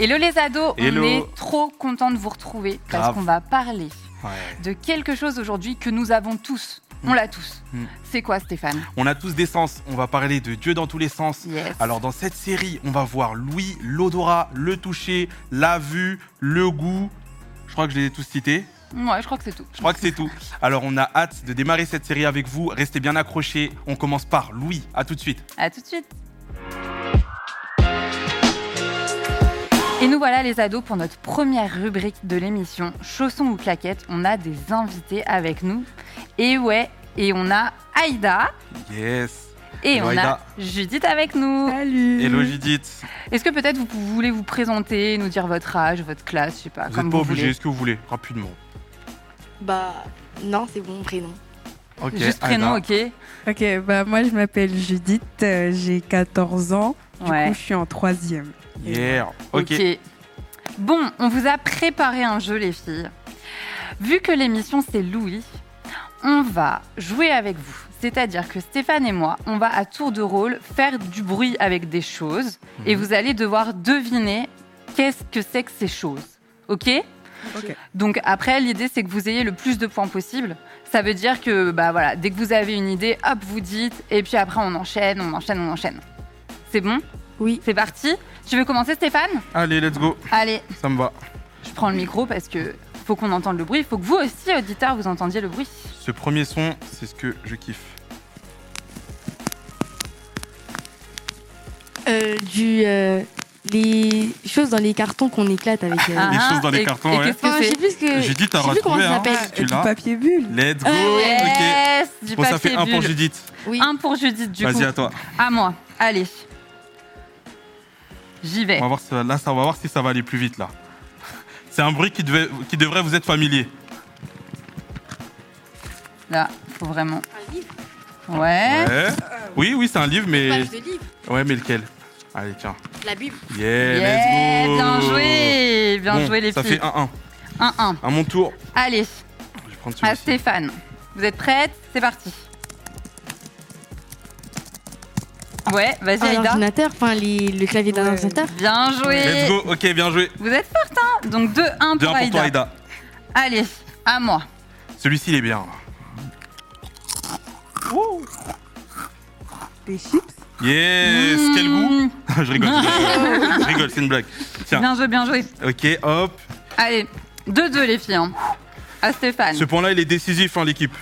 Hello les ados, Hello. on est trop content de vous retrouver parce Grave. qu'on va parler Ouais. de quelque chose aujourd'hui que nous avons tous. On l'a tous. Mm. C'est quoi Stéphane? On a tous des sens. On va parler de Dieu dans tous les sens. Yes. Alors dans cette série, on va voir l'ouïe, l'odorat, le toucher, la vue, le goût. Je crois que je les ai tous cités. Ouais, je crois que c'est tout. Je crois que c'est tout. Alors on a hâte de démarrer cette série avec vous. Restez bien accrochés. On commence par l'ouïe. À tout de suite. À tout de suite. Nous voilà les ados pour notre première rubrique de l'émission Chaussons ou claquettes. On a des invités avec nous. Et ouais, et on a Aïda Yes. et Hello, on Aïda. a Judith avec nous. Salut Hello Judith. Est-ce que peut-être vous voulez vous présenter, nous dire votre âge, votre classe, je sais pas, Vous comme n'êtes pas vous obligé. voulez. Est-ce que vous voulez Rapidement? Bah non, c'est bon prénom. Ok. Juste prénom, Aïda. ok Ok, bah moi je m'appelle Judith, euh, j'ai 14 ans, du Ouais. coup je suis en troisième. Yeah. Ok. Ok. Bon, on vous a préparé un jeu, les filles. Vu que l'émission c'est Louis, on va jouer avec vous. C'est-à-dire que Stéphane et moi, on va à tour de rôle faire du bruit avec des choses et Mhm. vous allez devoir deviner qu'est-ce que c'est que ces choses. Ok Ok. Donc après, l'idée c'est que vous ayez le plus de points possible. Ça veut dire que bah voilà, dès que vous avez une idée, hop, vous dites et puis après on enchaîne, on enchaîne, on enchaîne. C'est bon Oui. C'est parti. Tu veux commencer, Stéphane Allez, let's go. Allez, Ça me va. je prends le micro parce que faut qu'on entende le bruit. Il faut que vous aussi, auditeurs, vous entendiez le bruit. Ce premier son, c'est ce que je kiffe. Euh, du euh, les choses dans les cartons qu'on éclate avec. euh, Ah, choses dans les et- cartons, et ouais. Enfin, je sais plus que. Judith, t'as je sais plus comment retrouvé, ça hein. Tu du papier bulle. Let's go. Ok. Yes, du Bon, ça fait un pour. Judith. Oui. Un pour Judith, du coup. Vas-y, à toi. À moi. Allez. J'y vais. On va voir, si- là, ça, on va voir si ça va aller plus vite, là. C'est un bruit qui, devait- qui devrait vous être familier. Là, faut vraiment. Un livre. Ouais. Ouais. Oui, oui, c'est un livre, mais... Page de livre. Ouais, mais lequel? Allez, tiens. La Bible. Yeah, Yeah, let's go bien joué. Bien Bon, joué, les Ça filles. fait 1-1. 1-1. À mon tour, Allez, je vais prendre à celui-ci. Stéphane. Vous êtes prête? C'est parti. Ouais, vas-y, Un Aïda. ordinateur, enfin les- le clavier d'un Ouais. ordinateur. Bien joué. Let's go, ok, bien joué. Vous êtes forte, hein Donc 2-1 Deux pour, un pour Aïda. toi, Aïda. Allez, à moi. Celui-ci, il est bien. Des chips Yes, quel goût Mmh, Je rigole, je rigole, c'est une blague. Tiens, Bien joué, bien joué. ok, hop. Allez, 2-2 les filles. hein. À Stéphane. Ce point-là, il est décisif, hein, l'équipe.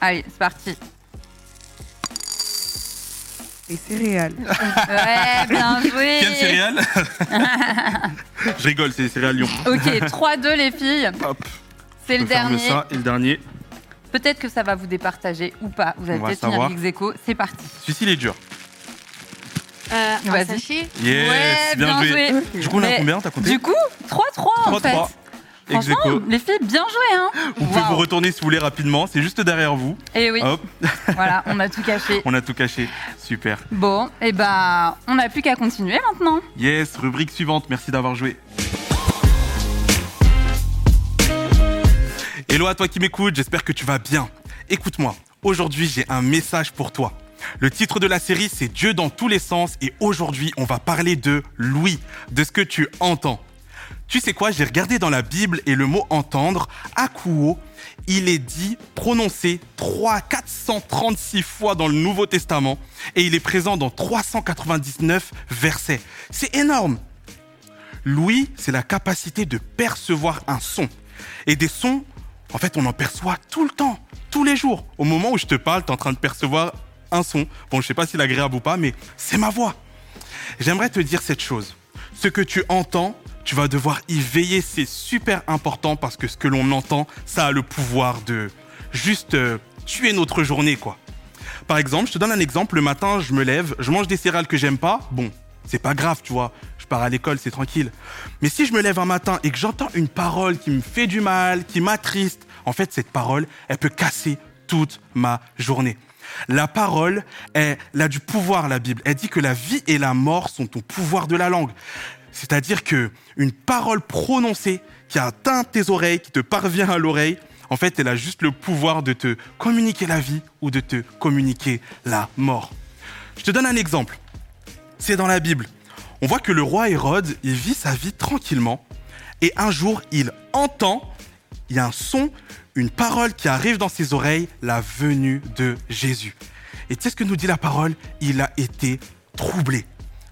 Allez, c'est parti. Des céréales. Ouais, bien joué. Quel céréale Je rigole, c'est les céréales Lyon. Ok, 3-2 les filles. Hop, C'est le dernier. ça et le dernier. Peut-être que ça va vous départager ou pas. Vous allez peut-être finir aequo. C'est parti. Celui-ci, il est dur. Euh, Vas-y. Yes, ouais, bien, joué. Ok. Du coup, on a combien T'as compté Du coup, 3-3 en fait. 3-3. Ex Franchement, les filles, bien joué, hein Vous pouvez vous retourner si vous voulez rapidement, c'est juste derrière vous. Et oui, Hop, voilà, on a tout caché. on a tout caché. Super. Bon, et ben, on n'a plus qu'à continuer maintenant. Yes, rubrique suivante, merci d'avoir joué. Hello à toi qui m'écoute, j'espère que tu vas bien. Écoute-moi, aujourd'hui j'ai un message pour toi. Le titre de la série c'est Dieu dans tous les sens et aujourd'hui on va parler de Louis, de ce que tu entends. Tu sais quoi, j'ai regardé dans la Bible et le mot entendre, akuo, il est dit, prononcé 3 436 fois dans le Nouveau Testament et il est présent dans 399 versets. C'est énorme. L'ouïe, c'est la capacité de percevoir un son. Et des sons, en fait, on en perçoit tout le temps, tous les jours. Au moment où je te parle, tu es en train de percevoir un son. Bon, je sais pas s'il est agréable ou pas, mais c'est ma voix. J'aimerais te dire cette chose. Ce que tu entends, tu vas devoir y veiller. C'est super important parce que ce que l'on entend, ça a le pouvoir de juste euh, tuer notre journée, quoi. Par exemple, je te donne un exemple. Le matin, je me lève, je mange des céréales que j'aime pas. Bon, c'est pas grave, tu vois. Je pars à l'école, c'est tranquille. Mais si je me lève un matin et que j'entends une parole qui me fait du mal, qui m'attriste, en fait, cette parole, elle peut casser toute ma journée. La parole, elle, elle a du pouvoir, la Bible. Elle dit que la vie et la mort sont au pouvoir de la langue. C'est-à-dire que une parole prononcée qui atteint tes oreilles, qui te parvient à l'oreille, en fait, elle a juste le pouvoir de te communiquer la vie ou de te communiquer la mort. Je te donne un exemple. C'est dans la Bible. on voit que le roi Hérode, il vit sa vie tranquillement. Et un jour, il entend, il y a un son, une parole qui arrive dans ses oreilles, la venue de Jésus. Et tu sais ce que nous dit la parole? Il a été troublé.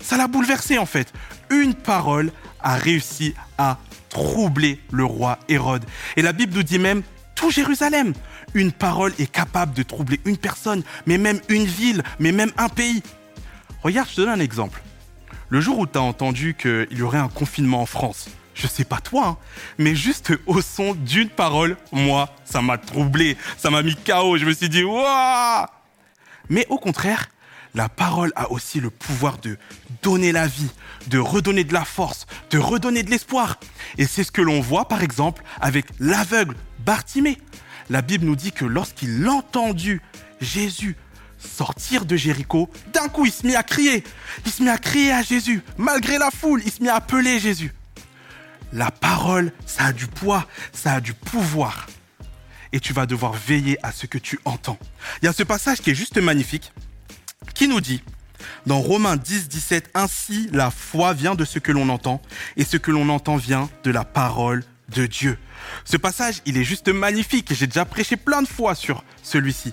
Ça l'a bouleversé en fait. Une parole a réussi à troubler le roi Hérode. Et la Bible nous dit même tout Jérusalem. Une parole est capable de troubler une personne, mais même une ville, mais même un pays. Regarde, je te donne un exemple. Le jour où tu as entendu qu'il y aurait un confinement en France, je sais pas toi, hein, mais juste au son d'une parole, moi, ça m'a troublé, ça m'a mis KO. Je me suis dit, waouh Mais au contraire, la parole a aussi le pouvoir de donner la vie, de redonner de la force, de redonner de l'espoir. Et c'est ce que l'on voit par exemple avec l'aveugle Bartimée. La Bible nous dit que lorsqu'il entendu Jésus sortir de Jéricho, d'un coup il se mit à crier. Il se mit à crier à Jésus. Malgré la foule, il se mit à appeler Jésus. La parole, ça a du poids, ça a du pouvoir. Et tu vas devoir veiller à ce que tu entends. Il y a ce passage qui est juste magnifique, qui nous dit, dans Romains 10, 17, ainsi la foi vient de ce que l'on entend, et ce que l'on entend vient de la parole de Dieu. Ce passage, il est juste magnifique, j'ai déjà prêché plein de fois sur celui-ci.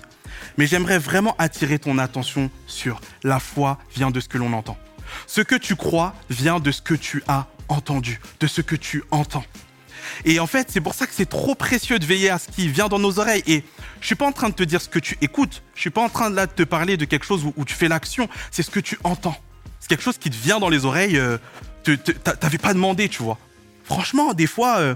Mais j'aimerais vraiment attirer ton attention sur la foi vient de ce que l'on entend. Ce que tu crois vient de ce que tu as entendu, de ce que tu entends. Et en fait, c'est pour ça que c'est trop précieux de veiller à ce qui vient dans nos oreilles. Et je suis pas en train de te dire ce que tu écoutes. Je suis pas en train de, là, de te parler de quelque chose où, tu fais l'action. C'est ce que tu entends. C'est quelque chose qui te vient dans les oreilles. Euh, T'avais pas demandé, tu vois. Franchement, des fois, euh,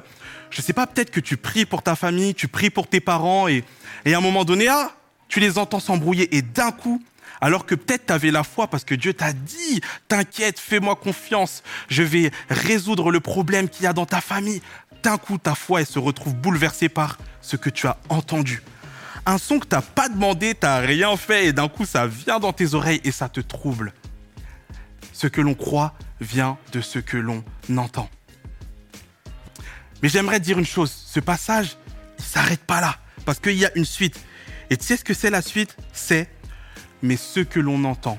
je sais pas, peut-être que tu pries pour ta famille, tu pries pour tes parents et, et à un moment donné, ah, tu les entends s'embrouiller et d'un coup, alors que peut-être tu avais la foi parce que Dieu t'a dit, t'inquiète, fais-moi confiance, je vais résoudre le problème qu'il y a dans ta famille. D'un coup, ta foi, elle se retrouve bouleversée par ce que tu as entendu. Un son que t'as pas demandé, t'as rien fait et d'un coup, ça vient dans tes oreilles et ça te trouble. Ce que l'on croit vient de ce que l'on entend. Mais j'aimerais dire une chose, ce passage, il s'arrête pas là parce qu'il y a une suite. Et tu sais ce que c'est la suite? C'est mais ce que l'on entend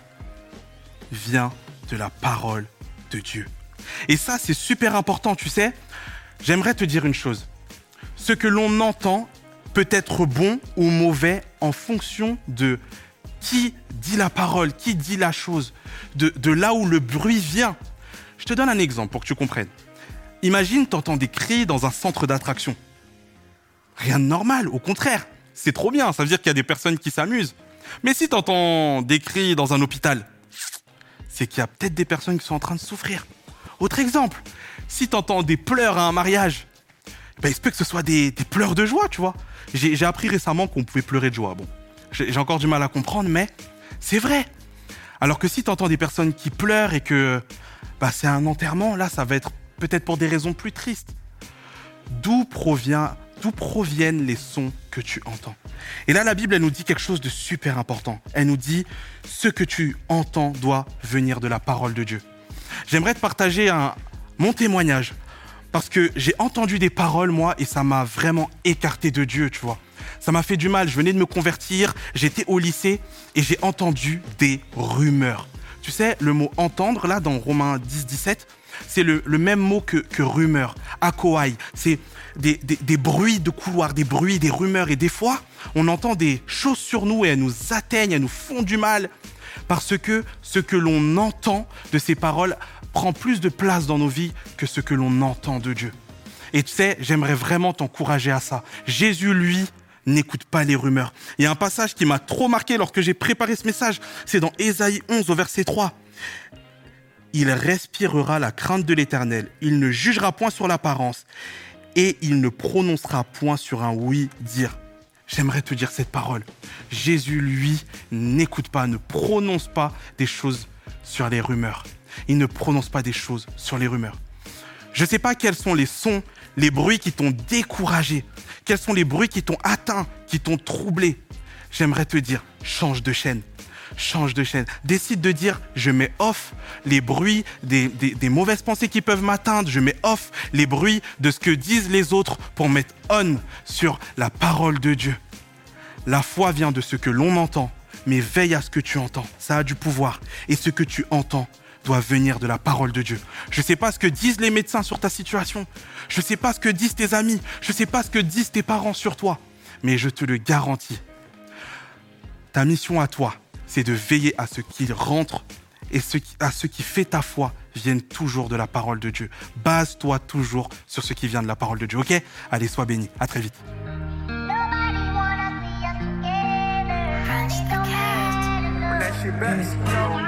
vient de la parole de Dieu. Et ça, c'est super important, tu sais. J'aimerais te dire une chose. Ce que l'on entend peut être bon ou mauvais en fonction de qui dit la parole, qui dit la chose, de, là où le bruit vient. Je te donne un exemple pour que tu comprennes. Imagine, tu entends des cris dans un centre d'attraction. Rien de normal, au contraire. C'est trop bien, ça veut dire qu'il y a des personnes qui s'amusent. Mais si tu entends des cris dans un hôpital, c'est qu'il y a peut-être des personnes qui sont en train de souffrir. Autre exemple, si tu entends des pleurs à un mariage, ben, il se peut que ce soit des, pleurs de joie, tu vois. J'ai appris récemment qu'on pouvait pleurer de joie. Bon, j'ai encore du mal à comprendre, mais c'est vrai. Alors que si tu entends des personnes qui pleurent et que bah, c'est un enterrement, là, ça va être peut-être pour des raisons plus tristes. D'où provient d'où proviennent les sons que tu entends? Et là, la Bible, elle nous dit quelque chose de super important. Elle nous dit, ce que tu entends doit venir de la parole de Dieu. J'aimerais te partager mon témoignage, parce que j'ai entendu des paroles, moi, et ça m'a vraiment écarté de Dieu, tu vois. Ça m'a fait du mal, je venais de me convertir, j'étais au lycée, et j'ai entendu des rumeurs. Tu sais, le mot entendre, là, dans Romains 10, 17, c'est le, même mot que, que rumeur, akoai. C'est des, bruits de couloir, des bruits, des rumeurs. Et des fois, on entend des choses sur nous et elles nous atteignent, elles nous font du mal. Parce que ce que l'on entend de ces paroles prend plus de place dans nos vies que ce que l'on entend de Dieu. Et tu sais, j'aimerais vraiment t'encourager à ça. Jésus, lui, n'écoute pas les rumeurs. Il y a un passage qui m'a trop marqué lorsque j'ai préparé ce message. C'est dans Ésaïe 11 au verset 3. Il respirera la crainte de l'Éternel. Il ne jugera point sur l'apparence et il ne prononcera point sur un oui dire. J'aimerais te dire cette parole. Jésus, lui, n'écoute pas, ne prononce pas des choses sur les rumeurs. Il ne prononce pas des choses sur les rumeurs. Je ne sais pas quels sont les sons, les bruits qui t'ont découragé, quels sont les bruits qui t'ont atteint, qui t'ont troublé. J'aimerais te dire, change de chaîne, change de chaîne. Décide de dire, je mets off les bruits des, mauvaises pensées qui peuvent m'atteindre. Je mets off les bruits de ce que disent les autres pour mettre on sur la parole de Dieu. La foi vient de ce que l'on entend, mais veille à ce que tu entends. Ça a du pouvoir. Et ce que tu entends doit venir de la parole de Dieu. Je ne sais pas ce que disent les médecins sur ta situation. Je ne sais pas ce que disent tes amis. Je ne sais pas ce que disent tes parents sur toi. Mais je te le garantis. Ta mission à toi, c'est de veiller à ce qu'il rentre et à ce qui fait ta foi vienne toujours de la parole de Dieu. Base-toi toujours sur ce qui vient de la parole de Dieu, ok? Allez, sois béni. À très vite.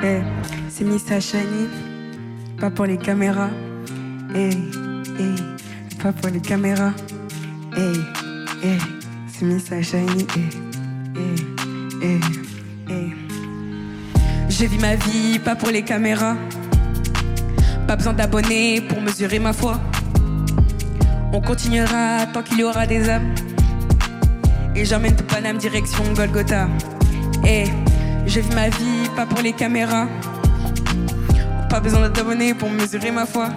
Eh, c'est Missa Shiny, pas pour les caméras. Eh, eh, pas pour les caméras. Eh, eh, c'est Missa Shiny. Eh, eh, eh, eh. Je vis ma vie, pas pour les caméras. Pas besoin d'abonnés pour mesurer ma foi. On continuera tant qu'il y aura des âmes. Et j'emmène tout Paname direction Golgotha. Eh, je vis ma vie, pas pour les caméras. Pas besoin d'abonnés pour mesurer ma foi.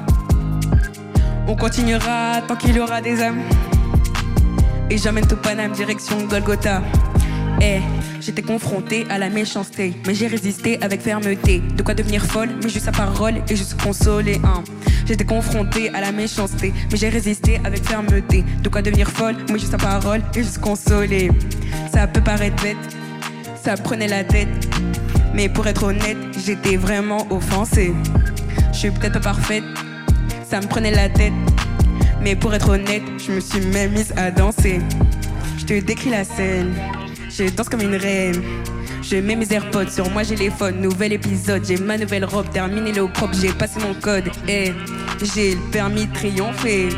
On continuera tant qu'il y aura des âmes. Et j'emmène tout Paname direction Golgotha. Eh, j'étais confrontée à la méchanceté, mais j'ai résisté avec fermeté. De quoi devenir folle, mais juste sa parole et juste consoler. Hein. J'étais confrontée à la méchanceté, mais j'ai résisté avec fermeté. De quoi devenir folle, mais juste sa parole et juste consoler. Ça peut paraître bête, ça prenait la tête. Mais pour être honnête, j'étais vraiment offensée. Je suis peut-être pas parfaite, ça me prenait la tête. Mais pour être honnête, je me suis même mise à danser. Je te décris la scène, je danse comme une reine. Je mets mes AirPods sur moi, j'ai les phones. Nouvel épisode, j'ai ma nouvelle robe, terminé le propre, j'ai passé mon code. Eh, j'ai le permis de triompher,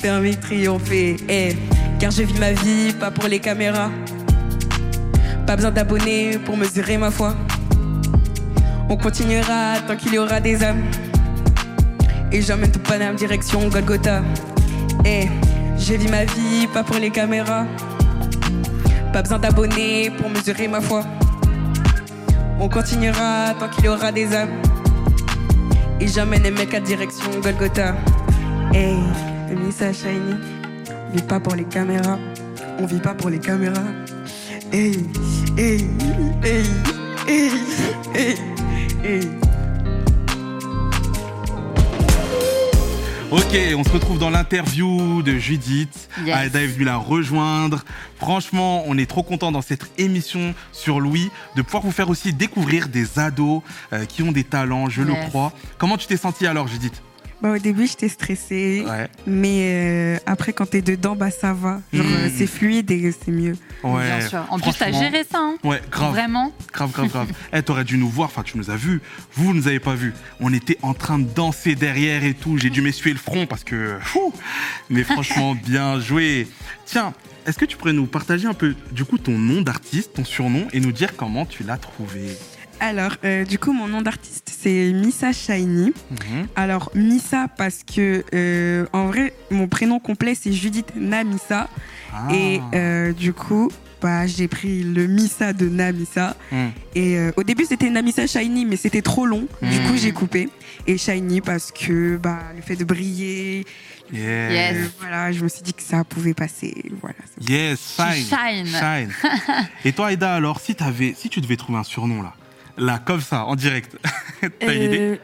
permis de triompher. Eh, car je vis ma vie, pas pour les caméras. Pas besoin d'abonnés pour mesurer ma foi. On continuera tant qu'il y aura des âmes. Et j'emmène tout Paname direction Golgotha. Eh, je vis ma vie, pas pour les caméras. Pas besoin d'abonnés pour mesurer ma foi. On continuera tant qu'il y aura des âmes. Et j'emmène les mecs à direction Golgotha. Hey, Missa Shiny. On vit pas pour les caméras. On vit pas pour les caméras. Hey, hey, hey, hey, hey, hey. Ok, on se retrouve dans l'interview de Judith. Yes. Aïda est venue la rejoindre. Franchement, on est trop content dans cette émission sur Louis de pouvoir vous faire aussi découvrir des ados euh, qui ont des talents, je le crois. Comment tu t'es sentie alors, Judith? Bah, au début, j'étais stressée. Ouais. Mais euh, après, quand t'es dedans, bah ça va. Genre, Mm. euh, c'est fluide et c'est mieux. Ouais. Bien sûr. En plus, t'as géré ça. hein. Ouais, grave. Vraiment. Grave, grave, grave. Eh, t'aurais dû nous voir, enfin, tu nous as vus. Vous, vous nous avez pas vus. On était en train de danser derrière et tout. J'ai dû m'essuyer le front parce que. fou. Mais franchement, bien joué. Tiens, est-ce que tu pourrais nous partager un peu, du coup, ton nom d'artiste, ton surnom, et nous dire comment tu l'as trouvé? Alors, euh, du coup, mon nom d'artiste, c'est Missa Shiny. Mhm. Alors, Missa, parce que, euh, en vrai, mon prénom complet, c'est Judith Namissa. Ah. Et euh, du coup, bah, j'ai pris le Missa de Namissa. Hmm. Et euh, au début, c'était Namissa Shiny, mais c'était trop long. Du Mm. coup, j'ai coupé. Et Shiny, parce que bah, le fait de briller. Yes. euh, voilà, je me suis dit que ça pouvait passer. Voilà. Yes, shine. shine. Shine. Et toi, Aïda, alors, si, t'avais, si tu devais trouver un surnom, là, là, comme ça, en direct, t'as une idée Euh,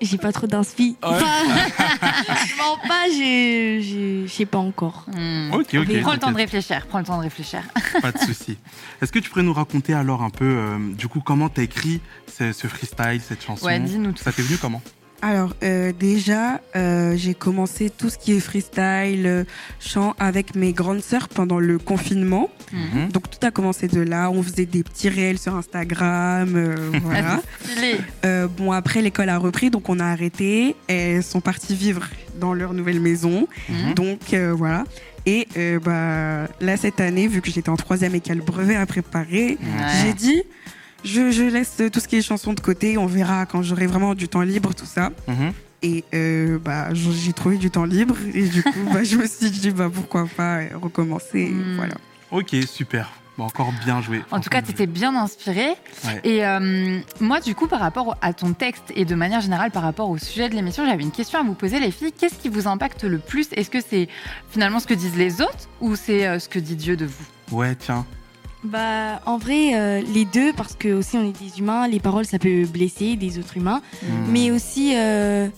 J'ai pas trop d'inspi. Ouais. je mens pas, j'ai- j'ai- je sais pas encore. Hmm. Ok, ok. Prends le temps de réfléchir. Prends le temps de réfléchir. Pas de souci. Est-ce que tu pourrais nous raconter alors un peu, euh, du coup, comment t'as écrit ce, ce freestyle, cette chanson Ouais, dis-nous tout. Ça t'est venu comment? Alors, euh, déjà, euh, j'ai commencé tout ce qui est freestyle, euh, chant avec mes grandes sœurs pendant le confinement. Mhm. Donc, tout a commencé de là. On faisait des petits réels sur Instagram. euh, voilà. Stylé. Euh, bon, après, l'école a repris, donc on a arrêté. Elles sont parties vivre dans leur nouvelle maison. Mhm. Donc, euh, voilà. Et euh, bah, là, cette année, vu que j'étais en troisième et qu'il y a le brevet à préparer, Ouais. j'ai dit, je, je laisse tout ce qui est chansons de côté. On verra quand j'aurai vraiment du temps libre, tout ça. Mhm. Et euh, bah, j'ai trouvé du temps libre. Et du coup, bah, je me suis dit, bah, pourquoi pas recommencer. Mm. Voilà. Ok, super. Bon, encore bien joué. En tout cas, tu étais bien inspiré. Ouais. Et euh, moi, du coup, par rapport à ton texte et de manière générale par rapport au sujet de l'émission, j'avais une question à vous poser, les filles. Qu'est-ce qui vous impacte le plus? Est-ce que c'est finalement ce que disent les autres ou c'est euh, ce que dit Dieu de vous? Ouais, tiens. Bah, en vrai, euh, les deux, parce que aussi on est des humains, les paroles ça peut blesser des autres humains. Hmm. Mais aussi, euh,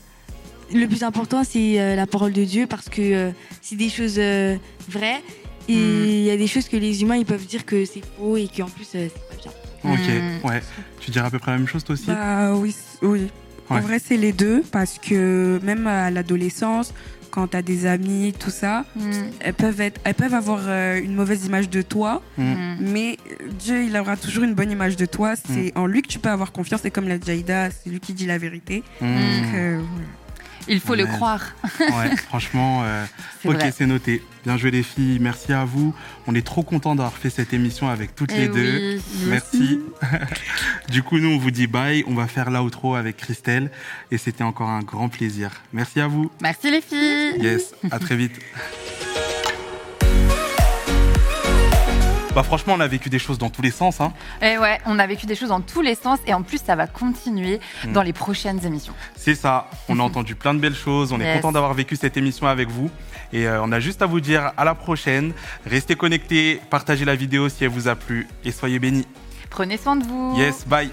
le plus important c'est euh, la parole de Dieu parce que euh, c'est des choses euh, vraies. Et Mm. il y a des choses que les humains ils peuvent dire que c'est faux et qu'en plus euh, c'est pas bien. Ok, Hmm. ouais. Tu dirais à peu près la même chose toi aussi? Bah oui, oui. En vrai, c'est les deux parce que même à l'adolescence, quand tu as des amis, tout ça, Mm. elles peuvent, être, elles peuvent avoir euh, une mauvaise image de toi, Mm. mais euh, Dieu, il aura toujours une bonne image de toi. C'est en lui que tu peux avoir confiance. C'est comme la Jaïda, c'est lui qui dit la vérité. Donc, euh, voilà. Il faut le croire. Ouais, franchement, euh, ok, c'est noté. Bien joué les filles, merci à vous. On est trop contents d'avoir fait cette émission avec toutes les Eh deux. oui. Merci. du coup, nous, on vous dit bye. On va faire l'outro avec Christelle. Et c'était encore un grand plaisir. Merci à vous. Merci les filles. Yes, à très vite. Bah franchement, on a vécu des choses dans tous les sens. Hein. Et ouais, on a vécu des choses dans tous les sens et en plus ça va continuer Mm. dans les prochaines émissions. C'est ça. On a entendu plein de belles choses. On est content d'avoir vécu cette émission avec vous. Et euh, on a juste à vous dire à la prochaine. Restez connectés, partagez la vidéo si elle vous a plu et soyez bénis. Prenez soin de vous. Yes, bye.